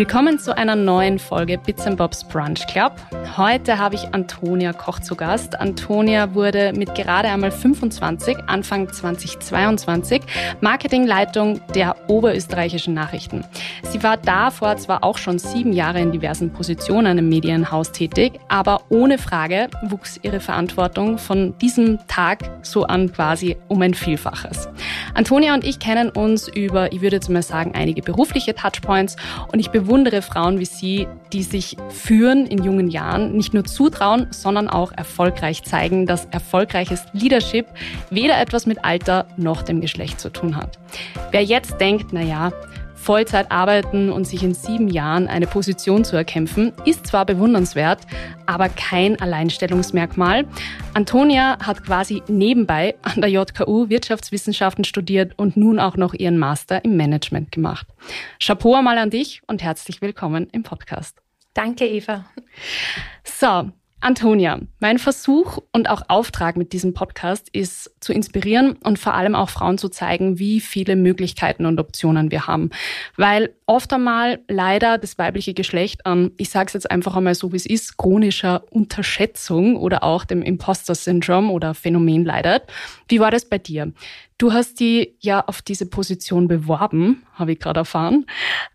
Willkommen zu einer neuen Folge Bits Bobs Brunch Club. Heute habe ich Antonia Koch zu Gast. Antonia wurde mit gerade einmal 25, Anfang 2022, Marketingleitung der oberösterreichischen Nachrichten. Sie war davor zwar auch schon sieben Jahre in diversen Positionen im Medienhaus tätig, aber ohne Frage wuchs ihre Verantwortung von diesem Tag so an quasi um ein Vielfaches. Antonia und ich kennen uns über, ich würde jetzt mal sagen, einige berufliche Touchpoints und ich bewundere Frauen wie Sie, die sich führen in jungen Jahren, nicht nur zutrauen, sondern auch erfolgreich zeigen, dass erfolgreiches Leadership weder etwas mit Alter noch dem Geschlecht zu tun hat. Wer jetzt denkt, na ja, Vollzeit arbeiten und sich in sieben Jahren eine Position zu erkämpfen, ist zwar bewundernswert, aber kein Alleinstellungsmerkmal. Antonia hat quasi nebenbei an der JKU Wirtschaftswissenschaften studiert und nun auch noch ihren Master im Management gemacht. Chapeau einmal an dich und herzlich willkommen im Podcast. Danke, Eva. So, Antonia, mein Versuch und auch Auftrag mit diesem Podcast ist zu inspirieren und vor allem auch Frauen zu zeigen, wie viele Möglichkeiten und Optionen wir haben. Weil oft einmal leider das weibliche Geschlecht an, ich sage es jetzt einfach einmal so, wie es ist, chronischer Unterschätzung oder auch dem Imposter-Syndrom oder Phänomen leidet. Wie war das bei dir? Du hast die ja auf diese Position beworben, habe ich gerade erfahren,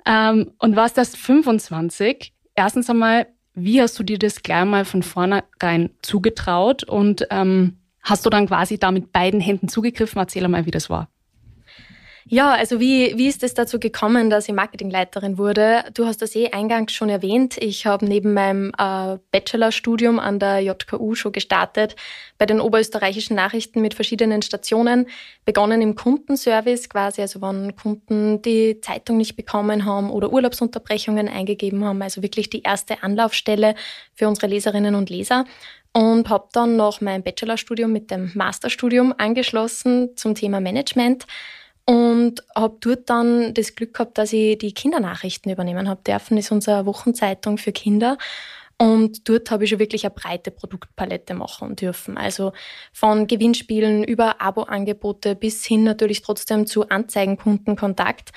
ähm, und warst erst 25. Erstens einmal, wie hast du dir das gleich mal von vornherein zugetraut und ähm, hast du dann quasi da mit beiden Händen zugegriffen? Erzähl mal, wie das war. Ja, also wie, wie ist es dazu gekommen, dass ich Marketingleiterin wurde? Du hast das eh eingangs schon erwähnt. Ich habe neben meinem äh, Bachelorstudium an der JKU schon gestartet, bei den oberösterreichischen Nachrichten mit verschiedenen Stationen, begonnen im Kundenservice quasi, also wenn Kunden die Zeitung nicht bekommen haben oder Urlaubsunterbrechungen eingegeben haben, also wirklich die erste Anlaufstelle für unsere Leserinnen und Leser und habe dann noch mein Bachelorstudium mit dem Masterstudium angeschlossen zum Thema Management und habe dort dann das Glück gehabt, dass ich die Kindernachrichten übernehmen habe dürfen. Das ist unsere Wochenzeitung für Kinder. Und dort habe ich schon wirklich eine breite Produktpalette machen dürfen. Also von Gewinnspielen über Abo-Angebote bis hin natürlich trotzdem zu Anzeigenkundenkontakt.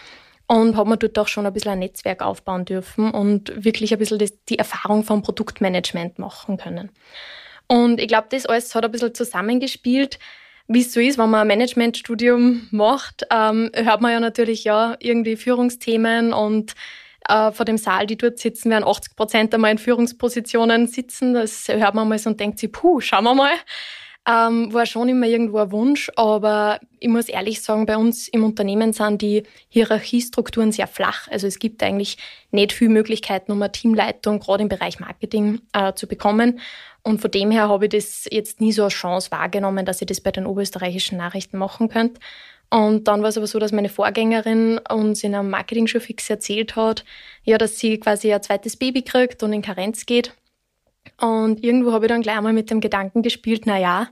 Und habe mir dort auch schon ein bisschen ein Netzwerk aufbauen dürfen und wirklich ein bisschen das, die Erfahrung vom Produktmanagement machen können. Und ich glaube, das alles hat ein bisschen zusammengespielt wie es so ist, wenn man ein Managementstudium macht, ähm, hört man ja natürlich ja irgendwie Führungsthemen und äh, vor dem Saal, die dort sitzen, werden 80 Prozent einmal in Führungspositionen sitzen. Das hört man mal so und denkt sich, puh, schauen wir mal. Ähm, war schon immer irgendwo ein Wunsch, aber ich muss ehrlich sagen, bei uns im Unternehmen sind die Hierarchiestrukturen sehr flach. Also es gibt eigentlich nicht viele Möglichkeiten, um eine Teamleitung gerade im Bereich Marketing äh, zu bekommen. Und von dem her habe ich das jetzt nie so als Chance wahrgenommen, dass ich das bei den oberösterreichischen Nachrichten machen könnte. Und dann war es aber so, dass meine Vorgängerin uns in einem Marketing-Show fix erzählt hat, ja, dass sie quasi ein zweites Baby kriegt und in Karenz geht. Und irgendwo habe ich dann gleich einmal mit dem Gedanken gespielt, na ja,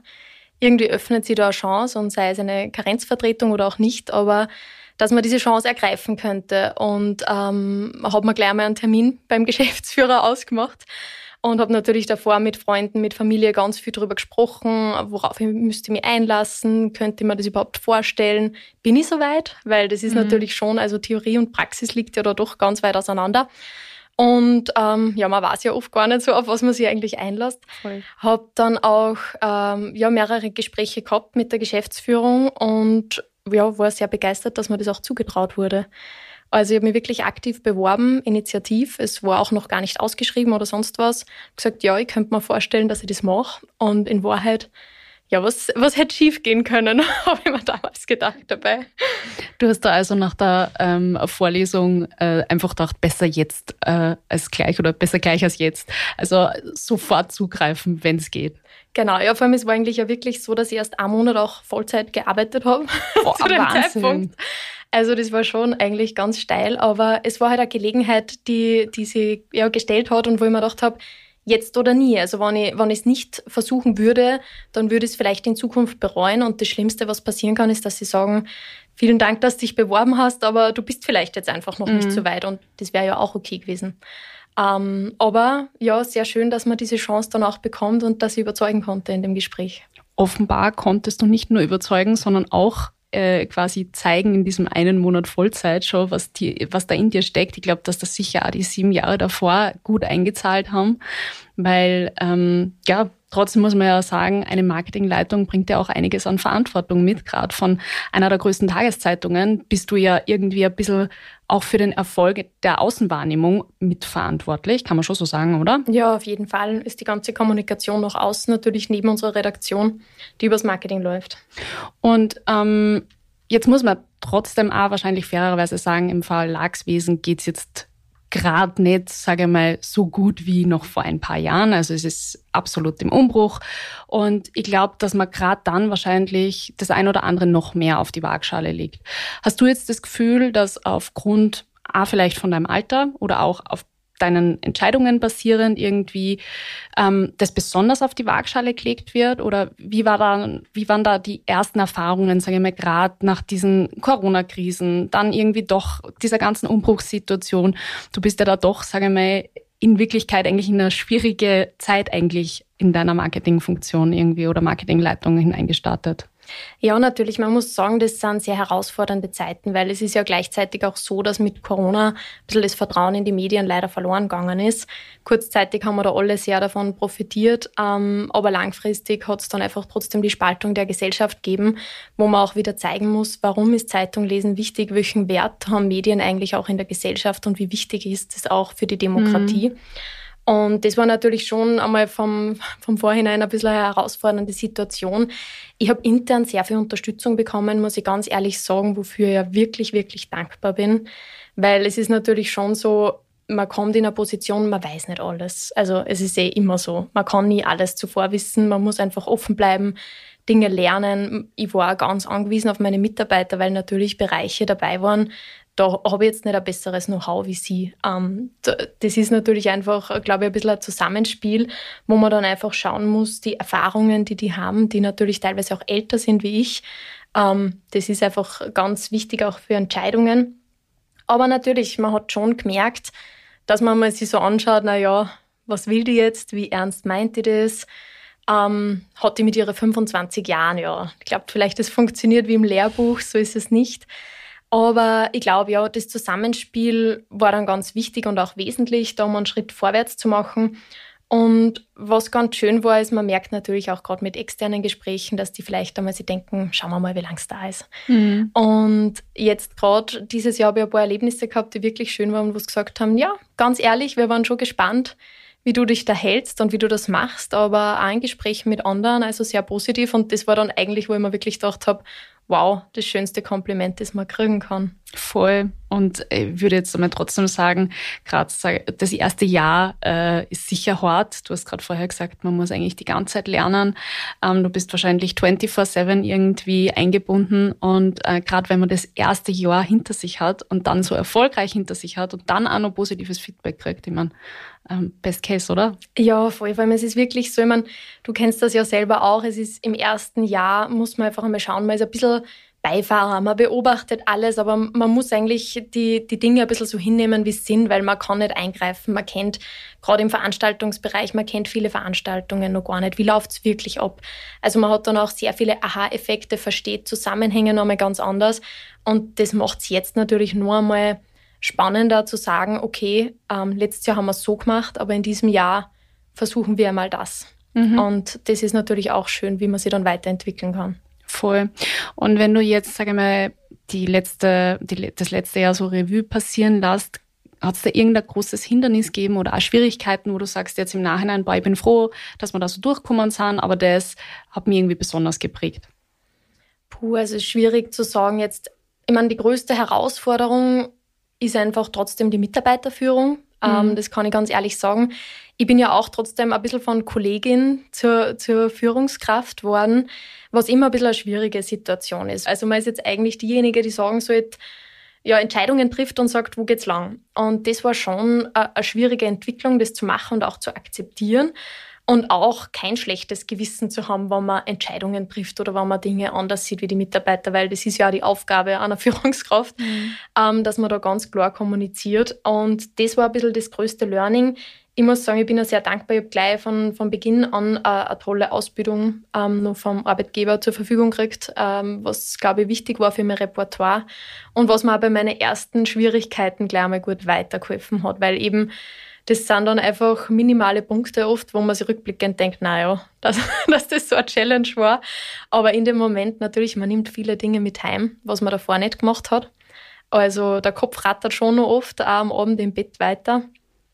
irgendwie öffnet sie da eine Chance und sei es eine Karenzvertretung oder auch nicht, aber dass man diese Chance ergreifen könnte. Und ähm, habe mir gleich einmal einen Termin beim Geschäftsführer ausgemacht und habe natürlich davor mit Freunden, mit Familie ganz viel darüber gesprochen, worauf ich müsste mich einlassen, könnte ich mir das überhaupt vorstellen, bin ich soweit? Weil das ist mhm. natürlich schon, also Theorie und Praxis liegt ja da doch ganz weit auseinander. Und ähm, ja, man weiß ja oft gar nicht so, auf was man sich eigentlich einlässt. Voll. Hab dann auch ähm, ja, mehrere Gespräche gehabt mit der Geschäftsführung und ja, war sehr begeistert, dass mir das auch zugetraut wurde. Also ich habe mich wirklich aktiv beworben, initiativ. Es war auch noch gar nicht ausgeschrieben oder sonst was. Gesagt, ja, ich könnte mir vorstellen, dass ich das mache. Und in Wahrheit, ja, was, was hätte schief gehen können, habe ich mir damals gedacht dabei. Du hast da also nach der ähm, Vorlesung äh, einfach gedacht, besser jetzt äh, als gleich oder besser gleich als jetzt. Also sofort zugreifen, wenn es geht. Genau, ja, vor allem es war eigentlich ja wirklich so, dass ich erst einen Monat auch Vollzeit gearbeitet habe. Oh, zu dem Wahnsinn. Zeitpunkt. Also das war schon eigentlich ganz steil, aber es war halt eine Gelegenheit, die, die sie ja gestellt hat und wo ich mir gedacht habe, jetzt oder nie. Also wenn ich, wenn ich es nicht versuchen würde, dann würde ich es vielleicht in Zukunft bereuen. Und das Schlimmste, was passieren kann, ist, dass sie sagen, vielen Dank, dass du dich beworben hast, aber du bist vielleicht jetzt einfach noch mhm. nicht so weit. Und das wäre ja auch okay gewesen. Ähm, aber ja, sehr schön, dass man diese Chance dann auch bekommt und dass ich überzeugen konnte in dem Gespräch. Offenbar konntest du nicht nur überzeugen, sondern auch äh, quasi zeigen in diesem einen Monat Vollzeit schon, was, die, was da in dir steckt. Ich glaube, dass das sicher auch die sieben Jahre davor gut eingezahlt haben, weil ähm, ja, Trotzdem muss man ja sagen, eine Marketingleitung bringt ja auch einiges an Verantwortung mit. Gerade von einer der größten Tageszeitungen bist du ja irgendwie ein bisschen auch für den Erfolg der Außenwahrnehmung mitverantwortlich, kann man schon so sagen, oder? Ja, auf jeden Fall ist die ganze Kommunikation nach außen natürlich neben unserer Redaktion, die übers Marketing läuft. Und ähm, jetzt muss man trotzdem auch wahrscheinlich fairerweise sagen, im Verlagswesen geht es jetzt gerade nicht, sage ich mal, so gut wie noch vor ein paar Jahren. Also es ist absolut im Umbruch. Und ich glaube, dass man gerade dann wahrscheinlich das ein oder andere noch mehr auf die Waagschale legt. Hast du jetzt das Gefühl, dass aufgrund A, vielleicht von deinem Alter oder auch auf deinen Entscheidungen basierend irgendwie ähm, das besonders auf die Waagschale gelegt wird? Oder wie, war da, wie waren da die ersten Erfahrungen, sage ich mal, gerade nach diesen Corona-Krisen, dann irgendwie doch dieser ganzen Umbruchssituation? Du bist ja da doch, sage ich mal, in Wirklichkeit eigentlich in eine schwierige Zeit eigentlich in deiner Marketingfunktion irgendwie oder Marketingleitung hineingestartet. Ja, natürlich. Man muss sagen, das sind sehr herausfordernde Zeiten, weil es ist ja gleichzeitig auch so, dass mit Corona ein bisschen das Vertrauen in die Medien leider verloren gegangen ist. Kurzzeitig haben wir da alle sehr davon profitiert, ähm, aber langfristig hat es dann einfach trotzdem die Spaltung der Gesellschaft gegeben, wo man auch wieder zeigen muss, warum ist Zeitung lesen wichtig, welchen Wert haben Medien eigentlich auch in der Gesellschaft und wie wichtig ist es auch für die Demokratie. Mhm. Und das war natürlich schon einmal vom, vom Vorhinein ein bisschen eine herausfordernde Situation. Ich habe intern sehr viel Unterstützung bekommen, muss ich ganz ehrlich sagen, wofür ich ja wirklich, wirklich dankbar bin. Weil es ist natürlich schon so, man kommt in eine Position, man weiß nicht alles. Also es ist eh immer so. Man kann nie alles zuvor wissen, man muss einfach offen bleiben, Dinge lernen. Ich war ganz angewiesen auf meine Mitarbeiter, weil natürlich Bereiche dabei waren, da habe ich jetzt nicht ein besseres Know-how wie Sie. Ähm, das ist natürlich einfach, glaube ich, ein bisschen ein Zusammenspiel, wo man dann einfach schauen muss, die Erfahrungen, die die haben, die natürlich teilweise auch älter sind wie ich, ähm, das ist einfach ganz wichtig auch für Entscheidungen. Aber natürlich, man hat schon gemerkt, dass man mal sich so anschaut, na ja, was will die jetzt, wie ernst meint die das? Ähm, hat die mit ihren 25 Jahren, ja, ich glaube vielleicht, das funktioniert wie im Lehrbuch, so ist es nicht. Aber ich glaube, ja, das Zusammenspiel war dann ganz wichtig und auch wesentlich, da um einen Schritt vorwärts zu machen. Und was ganz schön war, ist, man merkt natürlich auch gerade mit externen Gesprächen, dass die vielleicht einmal sich denken, schauen wir mal, wie lange es da ist. Mhm. Und jetzt gerade dieses Jahr habe ich ein paar Erlebnisse gehabt, die wirklich schön waren, wo sie gesagt haben, ja, ganz ehrlich, wir waren schon gespannt, wie du dich da hältst und wie du das machst, aber auch in Gesprächen mit anderen, also sehr positiv. Und das war dann eigentlich, wo ich mir wirklich gedacht habe, wow, das schönste Kompliment, das man kriegen kann. Voll. Und ich würde jetzt einmal trotzdem sagen, gerade das erste Jahr äh, ist sicher hart. Du hast gerade vorher gesagt, man muss eigentlich die ganze Zeit lernen. Ähm, du bist wahrscheinlich 24-7 irgendwie eingebunden. Und äh, gerade wenn man das erste Jahr hinter sich hat und dann so erfolgreich hinter sich hat und dann auch noch positives Feedback kriegt, ich meine, Best Case, oder? Ja, voll. Vor allem, es ist wirklich so, ich meine, du kennst das ja selber auch. Es ist im ersten Jahr, muss man einfach einmal schauen, man ist ein bisschen Beifahrer, man beobachtet alles, aber man muss eigentlich die, die Dinge ein bisschen so hinnehmen, wie es sind, weil man kann nicht eingreifen. Man kennt, gerade im Veranstaltungsbereich, man kennt viele Veranstaltungen noch gar nicht. Wie läuft es wirklich ab? Also man hat dann auch sehr viele Aha-Effekte, versteht Zusammenhänge noch einmal ganz anders. Und das macht es jetzt natürlich nur einmal spannender zu sagen, okay, ähm, letztes Jahr haben wir es so gemacht, aber in diesem Jahr versuchen wir einmal das. Mhm. Und das ist natürlich auch schön, wie man sich dann weiterentwickeln kann. Voll. Und wenn du jetzt, sage ich mal, die letzte, die, das letzte Jahr so Revue passieren lässt, hat es da irgendein großes Hindernis gegeben oder auch Schwierigkeiten, wo du sagst jetzt im Nachhinein, boah, ich bin froh, dass wir da so durchgekommen sind, aber das hat mich irgendwie besonders geprägt? Puh, also schwierig zu sagen jetzt. Ich meine, die größte Herausforderung ist einfach trotzdem die Mitarbeiterführung. Ähm, mhm. das kann ich ganz ehrlich sagen. Ich bin ja auch trotzdem ein bisschen von Kollegin zur, zur Führungskraft worden, was immer ein bisschen eine schwierige Situation ist. Also man ist jetzt eigentlich diejenige, die sagen sollte, ja, Entscheidungen trifft und sagt, wo geht's lang? Und das war schon eine, eine schwierige Entwicklung, das zu machen und auch zu akzeptieren und auch kein schlechtes Gewissen zu haben, wenn man Entscheidungen trifft oder wenn man Dinge anders sieht wie die Mitarbeiter, weil das ist ja die Aufgabe einer Führungskraft, mhm. ähm, dass man da ganz klar kommuniziert. Und das war ein bisschen das größte Learning. ich muss sagen, ich bin ja sehr dankbar. Ich habe gleich von, von Beginn an äh, eine tolle Ausbildung ähm, noch vom Arbeitgeber zur Verfügung gekriegt, ähm, was, glaube ich, wichtig war für mein Repertoire und was mir auch bei meinen ersten Schwierigkeiten gleich einmal gut weitergeholfen hat, weil eben das sind dann einfach minimale Punkte oft, wo man sich rückblickend denkt, naja, dass, dass das so eine Challenge war. Aber in dem Moment natürlich, man nimmt viele Dinge mit heim, was man davor nicht gemacht hat. Also der Kopf rattert schon noch oft auch am Abend im Bett weiter.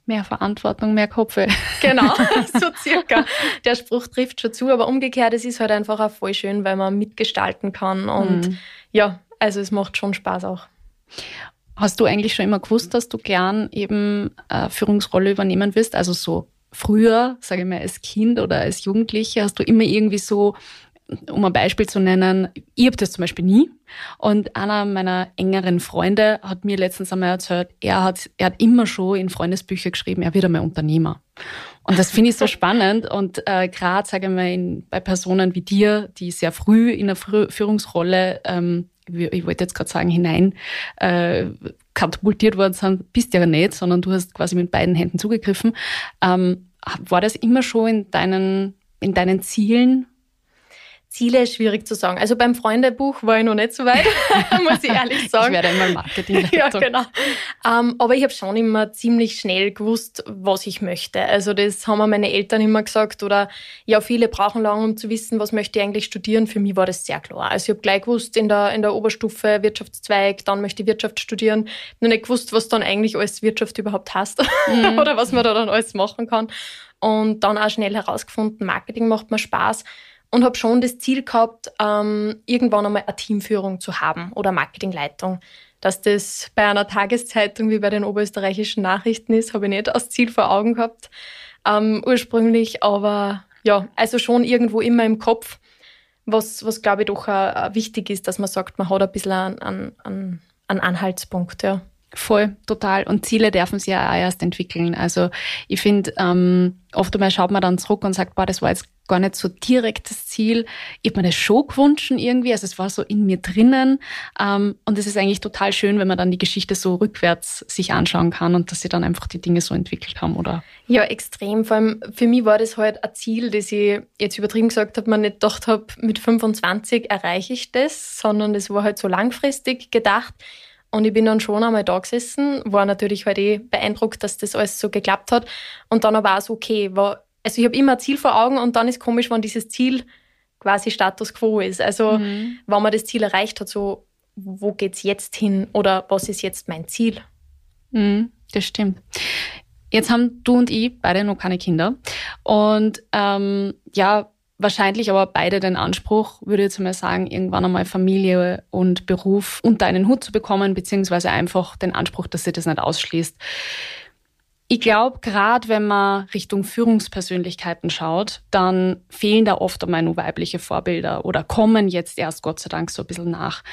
Mehr Verantwortung, mehr Kopfe. Genau, so circa. Der Spruch trifft schon zu, aber umgekehrt, es ist halt einfach auch voll schön, weil man mitgestalten kann und mhm. ja, also es macht schon Spaß auch. Hast du eigentlich schon immer gewusst, dass du gern eben eine Führungsrolle übernehmen wirst? Also so früher, sage ich mal, als Kind oder als Jugendliche, hast du immer irgendwie so um ein Beispiel zu nennen, ich habe das zum Beispiel nie. Und einer meiner engeren Freunde hat mir letztens einmal erzählt, er hat, er hat immer schon in Freundesbücher geschrieben, er wird einmal Unternehmer. Und das finde ich so spannend. Und äh, gerade, sage ich mal, in, bei Personen wie dir, die sehr früh in eine Führungsrolle, ähm, ich wollte jetzt gerade sagen, hinein äh, katapultiert worden sind, bist ja nicht, sondern du hast quasi mit beiden Händen zugegriffen. Ähm, war das immer schon in deinen, in deinen Zielen Ziele ist schwierig zu sagen. Also beim Freundebuch war ich noch nicht so weit, muss ich ehrlich sagen. Ich werde einmal Marketing. ja, genau. Um, ähm, aber ich habe schon immer ziemlich schnell gewusst, was ich möchte. Also das haben mir meine Eltern immer gesagt oder ja, viele brauchen lange, um zu wissen, was möchte ich eigentlich studieren. Für mich war das sehr klar. Also ich habe gleich gewusst, in der, in der Oberstufe Wirtschaftszweig, dann möchte ich Wirtschaft studieren. Habe nicht gewusst, was dann eigentlich alles Wirtschaft überhaupt heißt mhm. oder was man da dann alles machen kann. Und dann auch schnell herausgefunden, Marketing macht mir Spaß und habe schon das Ziel gehabt, ähm, irgendwann einmal eine Teamführung zu haben oder Marketingleitung. Dass das bei einer Tageszeitung wie bei den oberösterreichischen Nachrichten ist, habe ich nicht als Ziel vor Augen gehabt ähm, ursprünglich, aber ja, also schon irgendwo immer im Kopf, was, was glaube ich doch auch, wichtig ist, dass man sagt, man hat ein bisschen einen, einen, einen Anhaltspunkt. Ja. Voll, total. Und Ziele dürfen sich ja auch erst entwickeln. Also ich finde, ähm, oft einmal schaut man dann zurück und sagt, boah, das war jetzt gar nicht so direkt das Ziel. Ich habe mir das schon gewünscht irgendwie, also es war so in mir drinnen. Ähm, und es ist eigentlich total schön, wenn man dann die Geschichte so rückwärts sich anschauen kann und dass sie dann einfach die Dinge so entwickelt haben, oder? Ja, extrem. Vor allem für mich war das halt ein Ziel, das ich jetzt übertrieben gesagt habe, man nicht gedacht habe, mit 25 erreiche ich das, sondern das war halt so langfristig gedacht. Und ich bin dann schon einmal da gesessen, war natürlich halt eh beeindruckt, dass das alles so geklappt hat. Und dann aber auch so, okay, war, also ich habe immer ein Ziel vor Augen und dann ist komisch, wenn dieses Ziel quasi Status quo ist. Also mhm. wenn man das Ziel erreicht hat, so, wo geht's jetzt hin oder was ist jetzt mein Ziel? Mhm, das stimmt. Jetzt haben du und ich beide noch keine Kinder. Und ähm, ja, wahrscheinlich aber beide den Anspruch, würde ich jetzt mal sagen, irgendwann einmal Familie und Beruf unter einen Hut zu bekommen, beziehungsweise einfach den Anspruch, dass sie das nicht ausschließt. Ich glaube, gerade wenn man Richtung Führungspersönlichkeiten schaut, dann fehlen da oft einmal nur weibliche Vorbilder oder kommen jetzt erst Gott sei Dank so ein bisschen nach.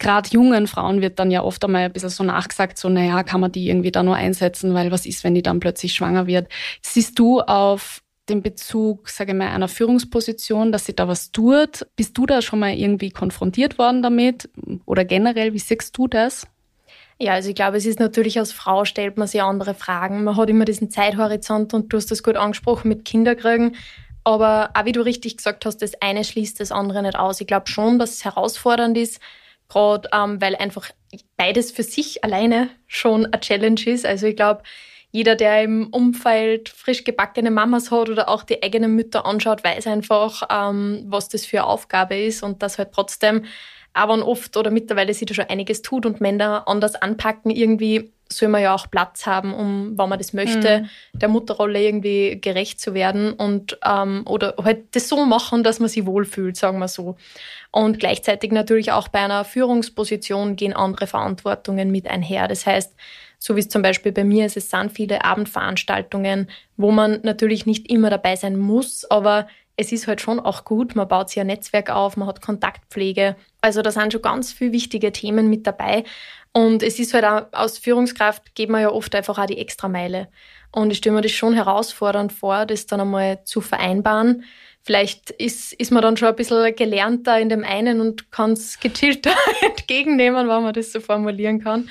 Gerade jungen Frauen wird dann ja oft einmal ein bisschen so nachgesagt, so, naja, kann man die irgendwie da nur einsetzen, weil was ist, wenn die dann plötzlich schwanger wird? Siehst du auf den Bezug, sage ich mal, einer Führungsposition, dass sie da was tut. Bist du da schon mal irgendwie konfrontiert worden damit? Oder generell, wie siehst du das? Ja, also ich glaube, es ist natürlich als Frau stellt man sich andere Fragen. Man hat immer diesen Zeithorizont und du hast das gut angesprochen mit Kinderkriegen. Aber auch wie du richtig gesagt hast, das eine schließt das andere nicht aus. Ich glaube schon, dass es herausfordernd ist, gerade ähm, weil einfach beides für sich alleine schon eine Challenge ist. Also ich glaube, jeder, der im Umfeld frisch gebackene Mamas hat oder auch die eigenen Mütter anschaut, weiß einfach, ähm, was das für eine Aufgabe ist und dass halt trotzdem, aber oft oder mittlerweile sich da schon einiges tut und Männer anders anpacken, irgendwie soll man ja auch Platz haben, um, wenn man das möchte, mhm. der Mutterrolle irgendwie gerecht zu werden und ähm, oder halt das so machen, dass man sich wohlfühlt, sagen wir so. Und gleichzeitig natürlich auch bei einer Führungsposition gehen andere Verantwortungen mit einher. Das heißt, so wie es zum Beispiel bei mir ist, es sind viele Abendveranstaltungen, wo man natürlich nicht immer dabei sein muss, aber es ist halt schon auch gut, man baut sich ein Netzwerk auf, man hat Kontaktpflege. Also da sind schon ganz viele wichtige Themen mit dabei. Und es ist halt auch, aus Führungskraft geht man ja oft einfach auch die Extrameile. Und ich stelle mir das schon herausfordernd vor, das dann einmal zu vereinbaren. Vielleicht ist, ist man dann schon ein bisschen gelernter in dem einen und kann es gechillter entgegennehmen, wenn man das so formulieren kann.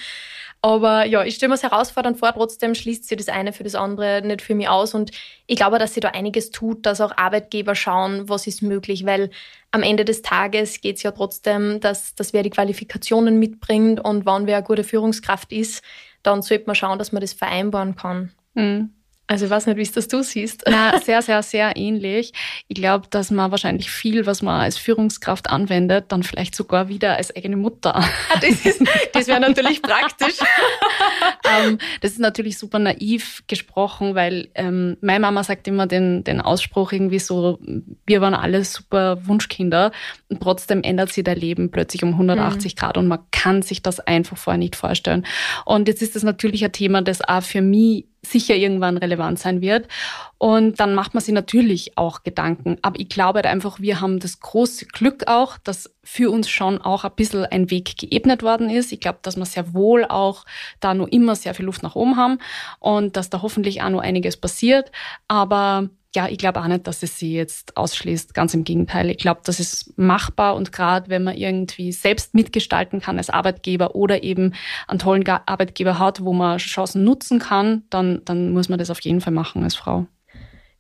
Aber ja, ich stelle mir es herausfordernd vor, trotzdem schließt sich das eine für das andere nicht für mich aus. Und ich glaube, dass sie da einiges tut, dass auch Arbeitgeber schauen, was ist möglich, weil am Ende des Tages geht es ja trotzdem, dass, dass wer die Qualifikationen mitbringt und wann wer eine gute Führungskraft ist, dann sollte man schauen, dass man das vereinbaren kann. Mhm. Also ich weiß nicht, wie es das du siehst. Na, sehr, sehr, sehr ähnlich. Ich glaube, dass man wahrscheinlich viel, was man als Führungskraft anwendet, dann vielleicht sogar wieder als eigene Mutter. Ah, das das wäre natürlich praktisch. ähm, das ist natürlich super naiv gesprochen, weil ähm, meine Mama sagt immer den, den Ausspruch irgendwie so, wir waren alle super Wunschkinder und trotzdem ändert sich dein Leben plötzlich um 180 mhm. Grad und man kann sich das einfach vorher nicht vorstellen. Und jetzt ist das natürlich ein Thema, das auch für mich sicher irgendwann relevant sein wird. Und dann macht man sich natürlich auch Gedanken. Aber ich glaube halt einfach, wir haben das große Glück auch, dass für uns schon auch ein bisschen ein Weg geebnet worden ist. Ich glaube, dass wir sehr wohl auch da nur immer sehr viel Luft nach oben haben und dass da hoffentlich auch noch einiges passiert. Aber ja, ich glaube auch nicht, dass es sie jetzt ausschließt. Ganz im Gegenteil. Ich glaube, das ist machbar und gerade wenn man irgendwie selbst mitgestalten kann als Arbeitgeber oder eben einen tollen Arbeitgeber hat, wo man Chancen nutzen kann, dann, dann muss man das auf jeden Fall machen als Frau.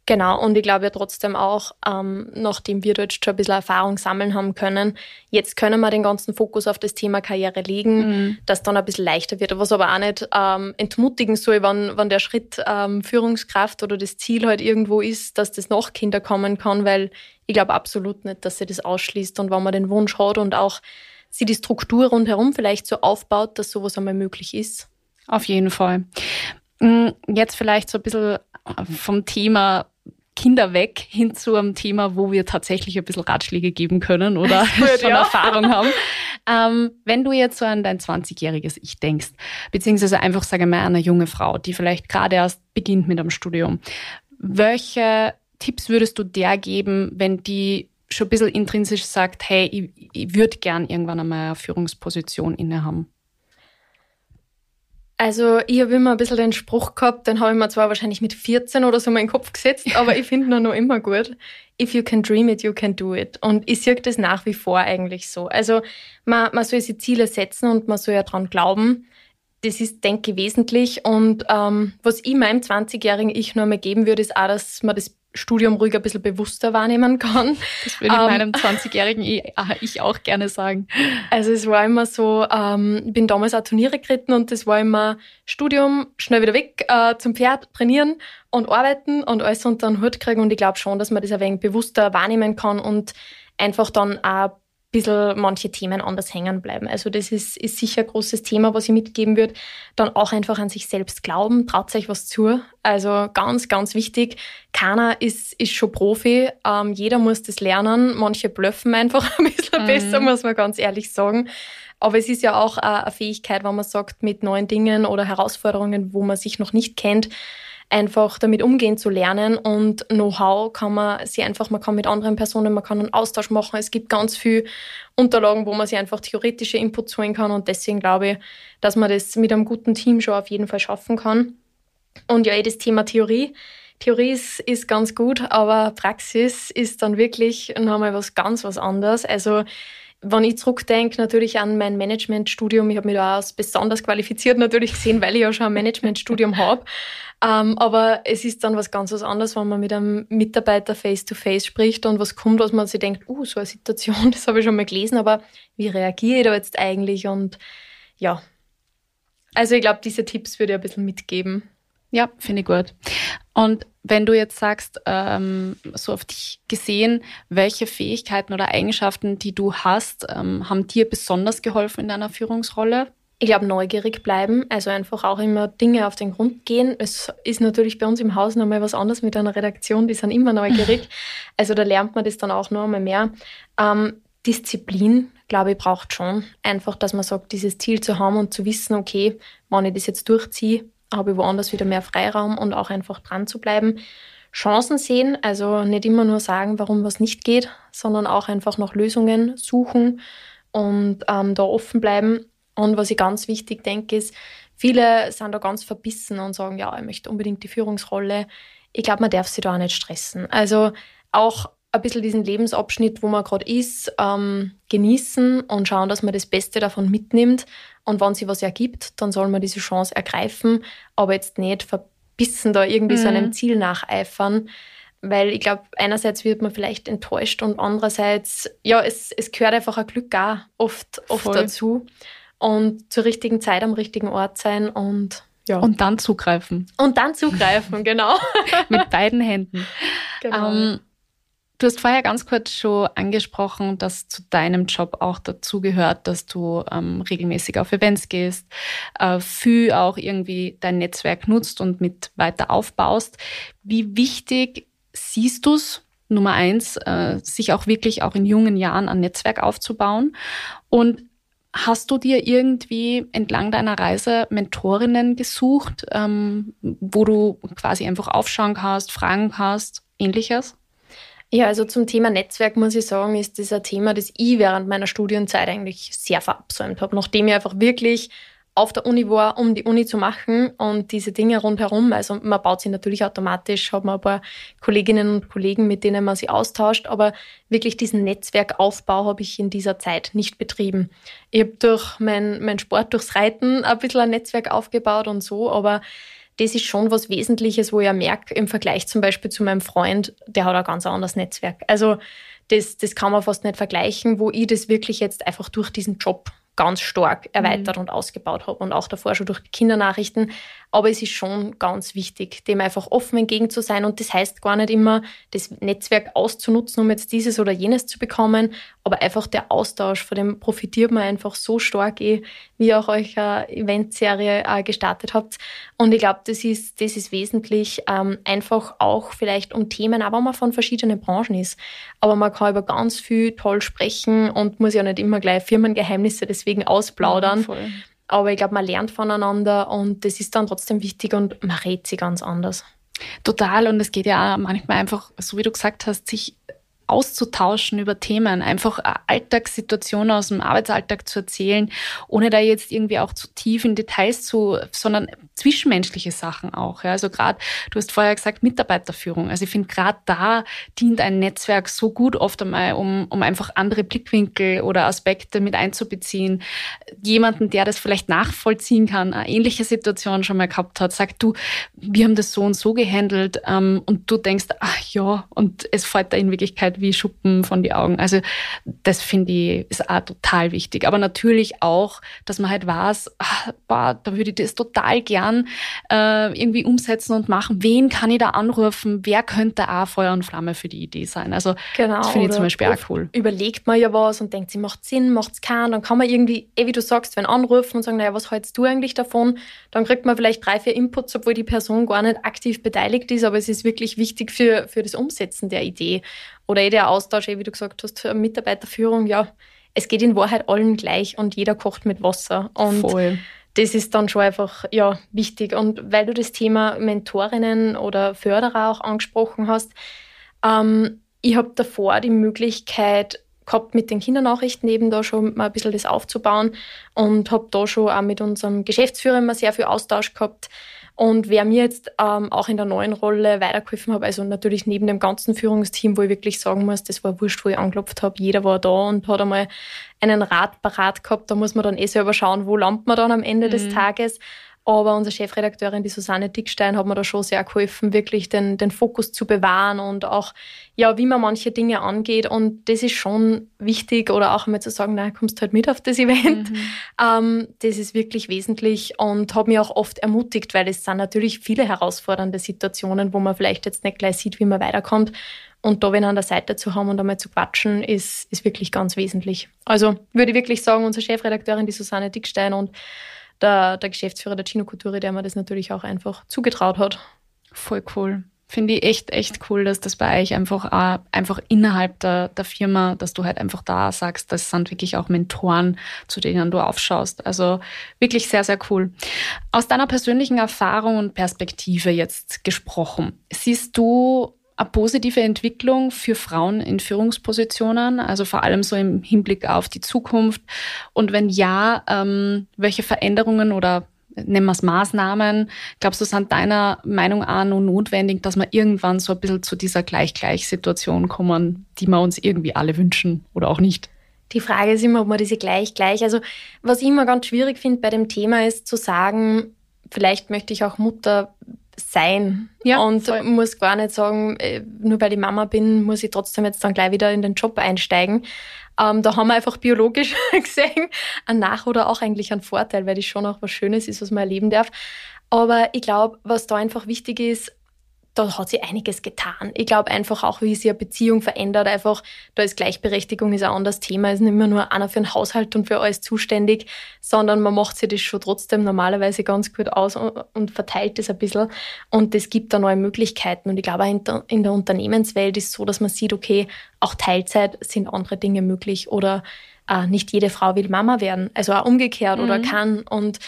Genau, und ich glaube ja trotzdem auch, ähm, nachdem wir dort schon ein bisschen Erfahrung sammeln haben können, jetzt können wir den ganzen Fokus auf das Thema Karriere legen, mhm. dass dann ein bisschen leichter wird. Was aber auch nicht ähm, entmutigen soll, wenn, wenn der Schritt ähm, Führungskraft oder das Ziel halt irgendwo ist, dass das nach Kinder kommen kann, weil ich glaube absolut nicht, dass sie das ausschließt. Und wenn man den Wunsch hat und auch sie die Struktur rundherum vielleicht so aufbaut, dass sowas einmal möglich ist. Auf jeden Fall. Mm, jetzt vielleicht so ein bisschen vom Thema Kinder weg hin zu einem Thema, wo wir tatsächlich ein bisschen Ratschläge geben können oder Gut, schon ja. Erfahrung haben. Ähm, wenn du jetzt so an dein 20-jähriges Ich denkst, beziehungsweise einfach, sage ich mal, eine junge Frau, die vielleicht gerade erst beginnt mit einem Studium, welche Tipps würdest du der geben, wenn die schon ein bisschen intrinsisch sagt, hey, ich, ich würde gern irgendwann einmal eine Führungsposition innehaben? Also ich habe immer ein bisschen den Spruch gehabt, den habe ich mir zwar wahrscheinlich mit 14 oder so mal in den Kopf gesetzt, aber ich finde ihn noch immer gut. If you can dream it, you can do it. Und ich sehe das nach wie vor eigentlich so. Also man, man soll sich Ziele setzen und man soll ja dran glauben. Das ist, denke ich, wesentlich. Und ähm, was ich meinem 20-jährigen Ich nur mal geben würde, ist auch, dass man das Studium ruhig ein bisschen bewusster wahrnehmen kann. Das würde ich ähm, meinem 20-jährigen ich auch gerne sagen. Also es war immer so, ähm, ich bin damals auch Turniere geritten und das war immer Studium, schnell wieder weg, äh, zum Pferd, trainieren und arbeiten und alles unter den Hut kriegen und ich glaube schon, dass man das ein wenig bewusster wahrnehmen kann und einfach dann auch bisschen manche Themen anders hängen bleiben. Also das ist, ist sicher ein großes Thema, was ich mitgeben würde. Dann auch einfach an sich selbst glauben, traut euch was zu. Also ganz, ganz wichtig. Keiner ist, ist schon Profi. Ähm, jeder muss das lernen. Manche blöffen einfach ein bisschen mhm. besser, muss man ganz ehrlich sagen. Aber es ist ja auch eine Fähigkeit, wenn man sagt, mit neuen Dingen oder Herausforderungen, wo man sich noch nicht kennt, einfach damit umgehen zu lernen und Know-how kann man sie einfach, man kann mit anderen Personen, man kann einen Austausch machen. Es gibt ganz viel Unterlagen, wo man sich einfach theoretische Inputs holen kann und deswegen glaube ich, dass man das mit einem guten Team schon auf jeden Fall schaffen kann. Und ja, eh das Thema Theorie. Theorie ist, ist ganz gut, aber Praxis ist dann wirklich nochmal was ganz was anderes. Also wenn ich zurückdenke, natürlich an mein Managementstudium, ich habe mich da als besonders qualifiziert natürlich gesehen, weil ich ja schon ein Managementstudium habe. Ähm, aber es ist dann was ganz was anderes, wenn man mit einem Mitarbeiter face-to-face -face spricht und was kommt, was man sich denkt, uh, so eine Situation, das habe ich schon mal gelesen, aber wie reagiere ich da jetzt eigentlich? Und ja, also ich glaube, diese Tipps würde ich ein bisschen mitgeben. Ja, finde ich gut. Und wenn du jetzt sagst, ähm, so auf dich gesehen, welche Fähigkeiten oder Eigenschaften, die du hast, ähm, haben dir besonders geholfen in deiner Führungsrolle? Ich glaube, neugierig bleiben, also einfach auch immer Dinge auf den Grund gehen. Es ist natürlich bei uns im Haus nochmal was anderes mit einer Redaktion, die sind immer neugierig. Also da lernt man das dann auch noch einmal mehr. Ähm, Disziplin, glaube ich, braucht schon. Einfach, dass man sagt, dieses Ziel zu haben und zu wissen, okay, wenn ich das jetzt durchziehe, habe ich woanders wieder mehr Freiraum und auch einfach dran zu bleiben. Chancen sehen, also nicht immer nur sagen, warum was nicht geht, sondern auch einfach nach Lösungen suchen und ähm, da offen bleiben. Und was ich ganz wichtig denke, ist, viele sind da ganz verbissen und sagen, ja, ich möchte unbedingt die Führungsrolle. Ich glaube, man darf sich da auch nicht stressen. Also auch ein bisschen diesen Lebensabschnitt, wo man gerade ist, ähm, genießen und schauen, dass man das Beste davon mitnimmt Und wenn sie was ergibt, dann soll man diese Chance ergreifen, aber jetzt nicht verbissen da irgendwie mhm. so einem Ziel nacheifern. Weil ich glaube, einerseits wird man vielleicht enttäuscht und andererseits, ja, es, es gehört einfach ein Glück auch oft, oft dazu. Und zur richtigen Zeit am richtigen Ort sein und ja. Und dann zugreifen. Und dann zugreifen, genau. Mit beiden Händen. Genau. Ähm, Du hast vorher ganz kurz schon angesprochen, dass zu deinem Job auch dazu gehört, dass du ähm, regelmäßig auf Events gehst, äh, viel auch irgendwie dein Netzwerk nutzt und mit weiter aufbaust. Wie wichtig siehst du es, Nummer eins, äh, sich auch wirklich auch in jungen Jahren ein Netzwerk aufzubauen? Und hast du dir irgendwie entlang deiner Reise Mentorinnen gesucht, ähm, wo du quasi einfach aufschauen kannst, fragen kannst, ähnliches? Ja, also zum Thema Netzwerk muss ich sagen, ist das ein Thema, das ich während meiner Studienzeit eigentlich sehr verabsäumt habe. Nachdem ich einfach wirklich auf der Uni war, um die Uni zu machen und diese Dinge rundherum. Also man baut sich natürlich automatisch, hat man ein paar Kolleginnen und Kollegen, mit denen man sich austauscht, aber wirklich diesen Netzwerkaufbau habe ich in dieser Zeit nicht betrieben. Ich habe durch mein, mein Sport, durchs Reiten ein bisschen ein Netzwerk aufgebaut und so, aber das ist schon was Wesentliches, wo ich merke, im Vergleich zum Beispiel zu meinem Freund, der hat ein ganz anderes Netzwerk. Also das, das kann man fast nicht vergleichen, wo ich das wirklich jetzt einfach durch diesen Job ganz stark erweitert mhm. und ausgebaut habe und auch davor schon durch die Kindernachrichten. Aber es ist schon ganz wichtig, dem einfach offen entgegen zu sein. Und das heißt gar nicht immer, das Netzwerk auszunutzen, um jetzt dieses oder jenes zu bekommen, aber einfach der Austausch, von dem profitiert man einfach so stark, eh, wie auch euch eine Eventserie äh, gestartet habt. Und ich glaube, das ist, das ist wesentlich ähm, einfach auch vielleicht um Themen, aber man von verschiedenen Branchen ist. Aber man kann über ganz viel toll sprechen und muss ja nicht immer gleich Firmengeheimnisse deswegen ausplaudern. Ja, aber ich glaube, man lernt voneinander und das ist dann trotzdem wichtig und man redet sich ganz anders. Total. Und es geht ja auch manchmal einfach, so wie du gesagt hast, sich auszutauschen über Themen, einfach Alltagssituationen aus dem Arbeitsalltag zu erzählen, ohne da jetzt irgendwie auch zu tief in Details zu, sondern zwischenmenschliche Sachen auch. Ja. Also gerade, du hast vorher gesagt, Mitarbeiterführung. Also ich finde, gerade da dient ein Netzwerk so gut oft einmal, um, um einfach andere Blickwinkel oder Aspekte mit einzubeziehen. Jemanden, der das vielleicht nachvollziehen kann, eine ähnliche Situation schon mal gehabt hat, sagt, du, wir haben das so und so gehandelt ähm, und du denkst, ach ja, und es fällt da in Wirklichkeit wie Schuppen von die Augen. Also das finde ich ist auch total wichtig. Aber natürlich auch, dass man halt weiß, ach, boah, da würde ich das total gern äh, irgendwie umsetzen und machen. Wen kann ich da anrufen? Wer könnte auch Feuer und Flamme für die Idee sein? Also genau, das finde ich zum Beispiel auch cool. Überlegt man ja was und denkt, sie macht Sinn, macht es keinen. Dann kann man irgendwie, eh wie du sagst, wenn anrufen und sagen, naja, was hältst du eigentlich davon? Dann kriegt man vielleicht drei, vier Inputs, obwohl die Person gar nicht aktiv beteiligt ist, aber es ist wirklich wichtig für, für das Umsetzen der Idee. Oder eh der Austausch, eh, wie du gesagt hast, Mitarbeiterführung, ja, es geht in Wahrheit allen gleich und jeder kocht mit Wasser. Und Voll. das ist dann schon einfach ja, wichtig. Und weil du das Thema Mentorinnen oder Förderer auch angesprochen hast, ähm, ich habe davor die Möglichkeit gehabt, mit den Kindernachrichten eben da schon mal ein bisschen das aufzubauen und habe da schon auch mit unserem Geschäftsführer immer sehr viel Austausch gehabt und wer mir jetzt ähm, auch in der neuen Rolle weitergeholfen hat, also natürlich neben dem ganzen Führungsteam, wo ich wirklich sagen muss, das war wurscht, wo ich angeklopft habe, jeder war da und hat einmal einen Rat parat gehabt. Da muss man dann eh selber schauen, wo landet man dann am Ende mhm. des Tages. Aber unsere Chefredakteurin, die Susanne Dickstein, hat mir da schon sehr geholfen, wirklich den, den Fokus zu bewahren und auch, ja, wie man manche Dinge angeht. Und das ist schon wichtig oder auch einmal zu sagen, na, kommst halt mit auf das Event. Mhm. Ähm, das ist wirklich wesentlich und hat mich auch oft ermutigt, weil es sind natürlich viele herausfordernde Situationen, wo man vielleicht jetzt nicht gleich sieht, wie man weiterkommt. Und da wen an der Seite zu haben und einmal zu quatschen, ist, ist wirklich ganz wesentlich. Also würde ich wirklich sagen, unsere Chefredakteurin, die Susanne Dickstein und der, der Geschäftsführer der Chino Culture, der mir das natürlich auch einfach zugetraut hat. Voll cool. Finde ich echt, echt cool, dass das bei euch einfach, äh, einfach innerhalb der, der Firma, dass du halt einfach da sagst, das sind wirklich auch Mentoren, zu denen du aufschaust. Also wirklich sehr, sehr cool. Aus deiner persönlichen Erfahrung und Perspektive jetzt gesprochen, siehst du eine positive Entwicklung für Frauen in Führungspositionen, also vor allem so im Hinblick auf die Zukunft? Und wenn ja, ähm, welche Veränderungen oder nennen wir es Maßnahmen, glaubst du, sind deiner Meinung auch noch notwendig, dass wir irgendwann so ein bisschen zu dieser Gleich-Gleich-Situation kommen, die wir uns irgendwie alle wünschen oder auch nicht? Die Frage ist immer, ob man diese gleich gleich. Also was ich immer ganz schwierig finde bei dem Thema ist zu sagen, vielleicht möchte ich auch Mutter sein ja, und voll. muss gar nicht sagen, äh, nur weil ich Mama bin, muss ich trotzdem jetzt dann gleich wieder in den Job einsteigen. Ähm, da haben wir einfach biologisch gesehen einen Nach- oder auch eigentlich einen Vorteil, weil das schon auch was Schönes ist, was man erleben darf. Aber ich glaube, was da einfach wichtig ist, da hat sie einiges getan. Ich glaube einfach auch, wie sie eine Beziehung verändert. Einfach, da ist Gleichberechtigung ist ein anderes Thema. Ist nicht mehr nur einer für den Haushalt und für alles zuständig, sondern man macht sich das schon trotzdem normalerweise ganz gut aus und, verteilt das ein bisschen. Und das gibt da neue Möglichkeiten. Und ich glaube, in der, in der Unternehmenswelt ist es so, dass man sieht, okay, auch Teilzeit sind andere Dinge möglich oder äh, nicht jede Frau will Mama werden. Also auch umgekehrt mhm. oder kann. Und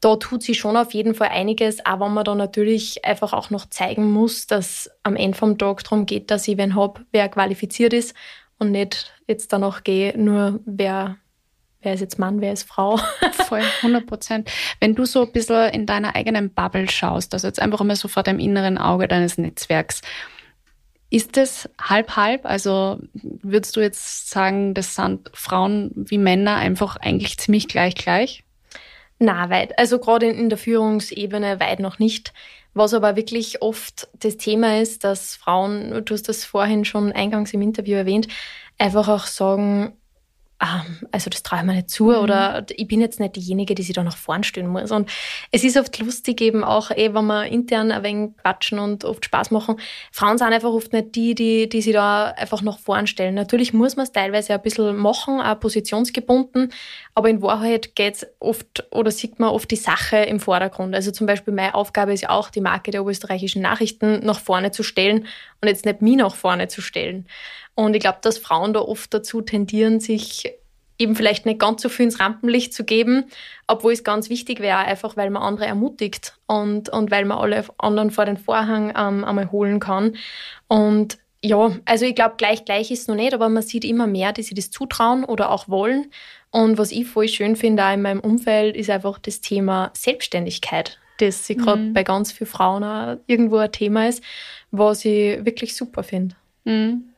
da tut sie schon auf jeden Fall einiges, auch wenn man da natürlich einfach auch noch zeigen muss, dass am Ende vom Tag darum geht, dass ich wen habe, wer qualifiziert ist und nicht jetzt danach gehe, nur wer, wer ist jetzt Mann, wer ist Frau. Voll, 100 Prozent. Wenn du so ein bisschen in deiner eigenen Bubble schaust, also jetzt einfach mal so vor dem inneren Auge deines Netzwerks, ist das halb-halb? Also würdest du jetzt sagen, das sind Frauen wie Männer einfach eigentlich ziemlich gleich-gleich? Na, weit. Also gerade in, der Führungsebene weit noch nicht. Was aber wirklich oft das Thema ist, dass Frauen, du hast das vorhin schon eingangs im Interview erwähnt, einfach auch sagen, ähm, also das traue ich mir nicht zu mhm. oder ich bin jetzt nicht diejenige, die sich da nach vorn stellen muss. Und es ist oft lustig eben auch, eh, wenn wir intern ein wenig quatschen und oft Spaß machen. Frauen sind einfach oft nicht die, die, die sich da einfach nach vorn stellen. Natürlich muss man es teilweise ein bisschen machen, auch positionsgebunden, aber in Wahrheit geht es oft oder sieht man oft die Sache im Vordergrund. Also zum Beispiel meine Aufgabe ist ja auch, die Marke der oberösterreichischen Nachrichten nach vorne zu stellen und jetzt nicht mich nach vorne zu stellen. Und ich glaube, dass Frauen da oft dazu tendieren, sich eben vielleicht nicht ganz so viel ins Rampenlicht zu geben, obwohl es ganz wichtig wäre, einfach weil man andere ermutigt und, und weil man alle anderen vor den Vorhang ähm, einmal holen kann. Und ja, also ich glaube, gleich gleich ist es noch nicht, aber man sieht immer mehr, die sich das zutrauen oder auch wollen. Und was ich voll schön finde, auch in meinem Umfeld, ist einfach das Thema Selbstständigkeit, das sie gerade mhm. bei ganz vielen Frauen auch irgendwo ein Thema ist, was ich wirklich super finde. Mhm.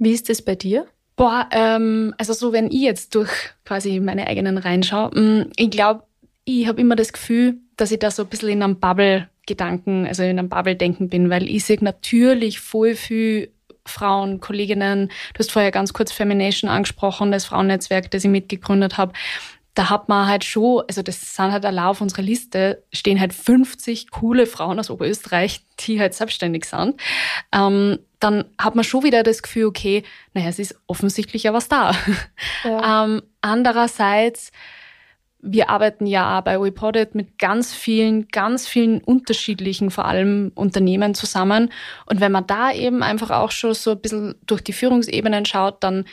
Wie ist das bei dir? Boah, ähm, also so, wenn ich jetzt durch quasi meine eigenen reinschaue, mm, ich glaube, ich habe immer das Gefühl, dass ich da so ein bisschen in einem Bubble-Gedanken, also in einem Bubble-Denken bin, weil ich sehe natürlich voll viel Frauen, Kolleginnen, du hast vorher ganz kurz Femination angesprochen, das Frauennetzwerk, das ich mitgegründet habe da hat man halt schon, also das sind halt allein auf unserer Liste, stehen halt 50 coole Frauen aus Oberösterreich, die halt selbstständig sind. Ähm, dann hat man schon wieder das Gefühl, okay, naja, es ist offensichtlich ja was da. Ja. ähm, andererseits, wir arbeiten ja auch bei WePodit mit ganz vielen, ganz vielen unterschiedlichen, vor allem Unternehmen zusammen. Und wenn man da eben einfach auch schon so ein bisschen durch die Führungsebenen schaut, dann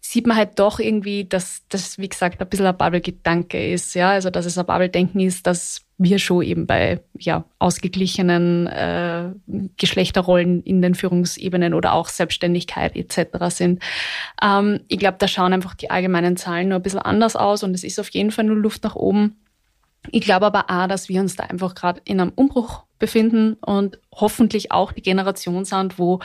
sieht man halt doch irgendwie, dass das, wie gesagt, ein bisschen ein Bubble-Gedanke ist. Ja, also dass es ein Bubble-Denken ist, dass wir schon eben bei ja, ausgeglichenen äh, Geschlechterrollen in den Führungsebenen oder auch Selbstständigkeit etc. sind. Ähm, ich glaube, da schauen einfach die allgemeinen Zahlen nur ein bisschen anders aus und es ist auf jeden Fall nur Luft nach oben. Ich glaube aber auch, dass wir uns da einfach gerade in einem Umbruch befinden und hoffentlich auch die Generation sind, wo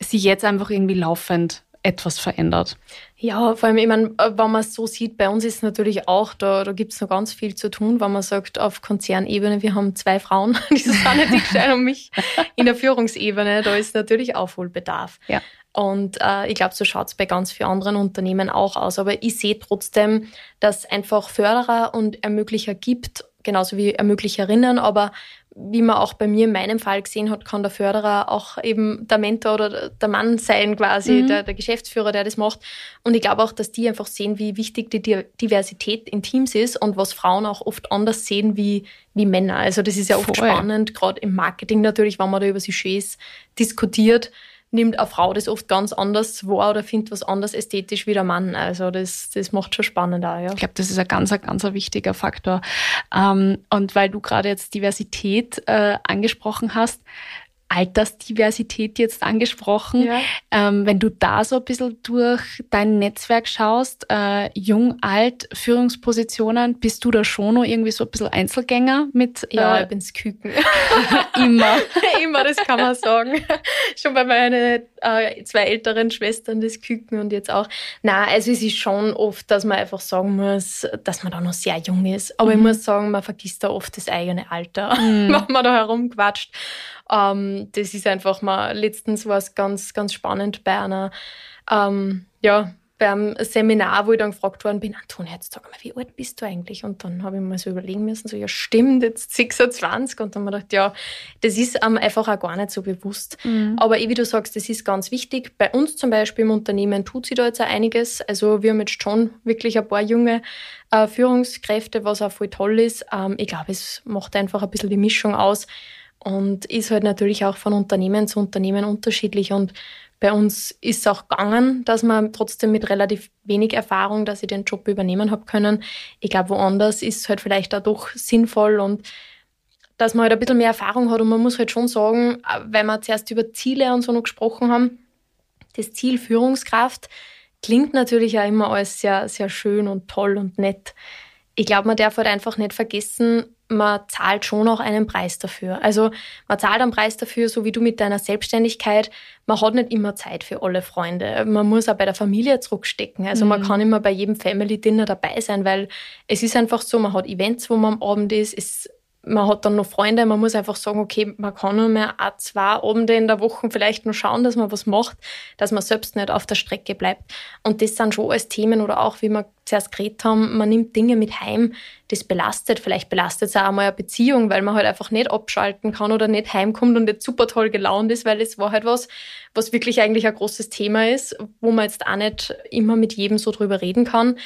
sie jetzt einfach irgendwie laufend etwas verändert. Ja, vor allem, ich meine, wenn man es so sieht, bei uns ist natürlich auch, da, da gibt es noch ganz viel zu tun, wenn man sagt, auf Konzernebene, wir haben zwei Frauen, die Susanne Dickstein und mich, in der Führungsebene, da ist natürlich Aufholbedarf. Ja. Und äh, ich glaube, so schaut es bei ganz vielen anderen Unternehmen auch aus. Aber ich sehe trotzdem, dass es einfach Förderer und Ermöglicher gibt, genauso wie Ermöglicherinnen, aber wie man auch bei mir in meinem Fall gesehen hat, kann der Förderer auch eben der Mentor oder der Mann sein, quasi, mhm. der, der Geschäftsführer, der das macht. Und ich glaube auch, dass die einfach sehen, wie wichtig die Diversität in Teams ist und was Frauen auch oft anders sehen wie, wie Männer. Also das ist ja oft Voll. spannend, gerade im Marketing natürlich, wenn man da über Sujets diskutiert nimmt eine Frau das oft ganz anders wahr oder findet was anders ästhetisch wie der Mann. Also das, das macht schon spannend auch, ja. Ich glaube, das ist ein ganz, ganz wichtiger Faktor. Ähm, und weil du gerade jetzt Diversität äh, angesprochen hast, Altersdiversität jetzt angesprochen. Ja. Ähm, wenn du da so ein bisschen durch dein Netzwerk schaust, äh, jung, alt, Führungspositionen, bist du da schon noch irgendwie so ein bisschen Einzelgänger mit? Ja, äh, ich bin's Küken. immer. immer, das kann man sagen. schon bei meinen äh, zwei älteren Schwestern das Küken und jetzt auch. Na, also es ist schon oft, dass man einfach sagen muss, dass man da noch sehr jung ist. Aber mhm. ich muss sagen, man vergisst da oft das eigene Alter, mhm. wenn man da herumquatscht. Ähm, das ist einfach mal, letztens war es ganz, ganz spannend bei einer, ähm, ja, beim Seminar, wo ich dann gefragt worden bin, Antonia, jetzt sag mal, wie alt bist du eigentlich? Und dann habe ich mir so überlegen müssen, so, ja stimmt, jetzt 26. Und dann habe ich gedacht, ja, das ist einem einfach auch gar nicht so bewusst. Mhm. Aber wie du sagst, das ist ganz wichtig. Bei uns zum Beispiel im Unternehmen tut sich da jetzt auch einiges. Also wir haben jetzt schon wirklich ein paar junge äh, Führungskräfte, was auch voll toll ist. Ähm, ich glaube, es macht einfach ein bisschen die Mischung aus und ist halt natürlich auch von Unternehmen zu Unternehmen unterschiedlich. Und bei uns ist es auch gegangen, dass man trotzdem mit relativ wenig Erfahrung, dass ich den Job übernehmen habe können. Ich glaube, woanders ist es halt vielleicht doch sinnvoll und dass man halt ein bisschen mehr Erfahrung hat. Und man muss halt schon sagen, weil wir zuerst über Ziele und so noch gesprochen haben, das Ziel Führungskraft klingt natürlich auch immer alles sehr, sehr schön und toll und nett. Ich glaube, man darf halt einfach nicht vergessen, man zahlt schon auch einen Preis dafür. Also man zahlt einen Preis dafür, so wie du mit deiner Selbstständigkeit. Man hat nicht immer Zeit für alle Freunde. Man muss auch bei der Familie zurückstecken. Also mhm. man kann immer bei jedem Family Dinner dabei sein, weil es ist einfach so, man hat Events, wo man am Abend ist. Es man hat dann noch Freunde, man muss einfach sagen, okay, man kann nur mehr ein, zwei Abende in der Woche vielleicht nur schauen, dass man was macht, dass man selbst nicht auf der Strecke bleibt. Und das sind schon alles Themen oder auch, wie wir zuerst geredet haben, man nimmt Dinge mit heim, das belastet. Vielleicht belastet es auch einmal eine Beziehung, weil man halt einfach nicht abschalten kann oder nicht heimkommt und jetzt super toll gelaunt ist, weil es war halt was, was wirklich eigentlich ein großes Thema ist, wo man jetzt auch nicht immer mit jedem so drüber reden kann.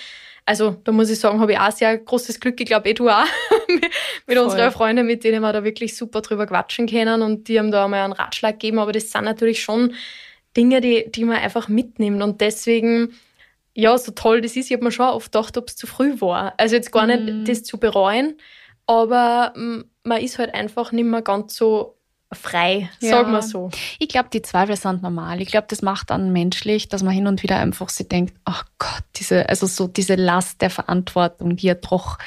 Also da muss ich sagen, habe ich auch sehr großes Glück. Ich glaube, eh du auch. mit unseren Freunden, mit denen wir da wirklich super drüber quatschen können und die haben da einmal einen Ratschlag gegeben. Aber das sind natürlich schon Dinge, die, die man einfach mitnimmt. Und deswegen, ja, so toll das ist, ich habe mir schon oft gedacht, ob es zu früh war. Also jetzt gar nicht mhm. das zu bereuen, aber man ist halt einfach nicht mehr ganz so frei, ja. sagen wir so. Ich glaube, die Zweifel sind normal. Ich glaube, das macht dann menschlich, dass man hin und wieder einfach sich denkt, ach oh Gott, diese, also so diese Last der Verantwortung, die ja doch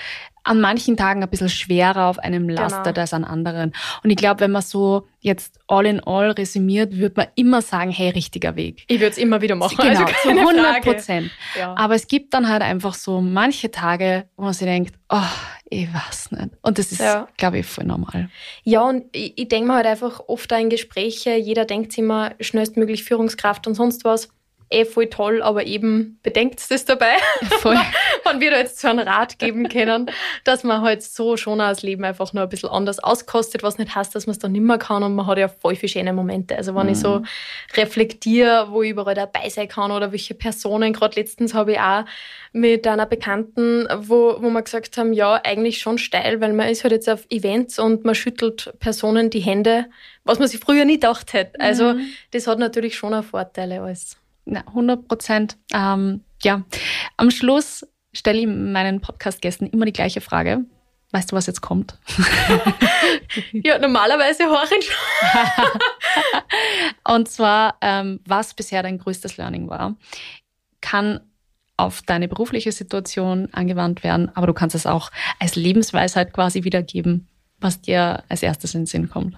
an manchen Tagen ein bisschen schwerer auf einem lastet genau. als an anderen. Und ich glaube, wenn man so jetzt all in all resümiert, würde man immer sagen, hey, richtiger Weg. Ich würde es immer wieder machen. Genau, also zu 100 Prozent. Ja. Aber es gibt dann halt einfach so manche Tage, wo man sich denkt, oh, ich weiß nicht. Und das ist, ja. glaube ich, voll normal. Ja, und ich, ich denke mir halt einfach oft in Gespräche, jeder denkt immer schnellstmöglich Führungskraft und sonst was eh voll toll, aber eben bedenkt es dabei. Voll. Wenn wir da jetzt so einen Rat geben können, dass man halt so schon das Leben einfach nur ein bisschen anders auskostet, was nicht heißt, dass man es dann nicht mehr kann und man hat ja voll viele schöne Momente. Also wenn mhm. ich so mhm. reflektiere, wo ich überall dabei sein kann oder welche Personen, gerade letztens habe ich auch mit einer Bekannten, wo, wo wir gesagt haben, ja, eigentlich schon steil, weil man ist halt jetzt auf Events und man schüttelt Personen die Hände, was man sich früher nie gedacht hätte. Also mhm. das hat natürlich schon auch Vorteile alles. Ja, 100 Prozent. Ähm, ja, am Schluss stelle ich meinen Podcast-Gästen immer die gleiche Frage. Weißt du, was jetzt kommt? ja, normalerweise horchen Und zwar, ähm, was bisher dein größtes Learning war, kann auf deine berufliche Situation angewandt werden, aber du kannst es auch als Lebensweisheit quasi wiedergeben, was dir als erstes in den Sinn kommt.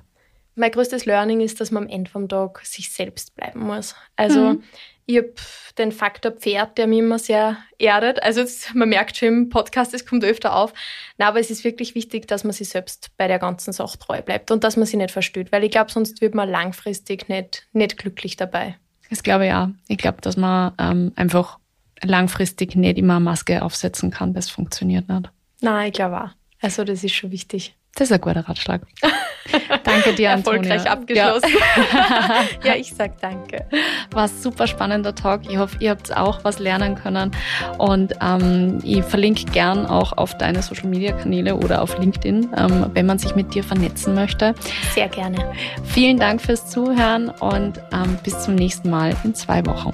Mein größtes Learning ist, dass man am Ende vom Tag sich selbst bleiben muss. Also mhm. Ich habe den Faktor Pferd, der mich immer sehr erdet. Also jetzt, man merkt schon im Podcast, es kommt öfter auf. Na, aber es ist wirklich wichtig, dass man sich selbst bei der ganzen Sache treu bleibt und dass man sie nicht versteht, weil ich glaube, sonst wird man langfristig nicht, nicht glücklich dabei. Das glaube ich auch. Ich glaube, dass man ähm, einfach langfristig nicht immer eine Maske aufsetzen kann. Das funktioniert nicht. Nein, ich glaube auch. Also das ist schon wichtig. Das ist ein guter Ratschlag. danke dir, Antonia. Erfolgreich abgeschlossen. Ja. ja, ich sag danke. War ein super spannender Talk. Ich hoffe, ihr habt auch was lernen können. Und ähm, ich verlinke gern auch auf deine Social Media Kanäle oder auf LinkedIn, ähm, wenn man sich mit dir vernetzen möchte. Sehr gerne. Vielen Dank fürs Zuhören und ähm, bis zum nächsten Mal in zwei Wochen.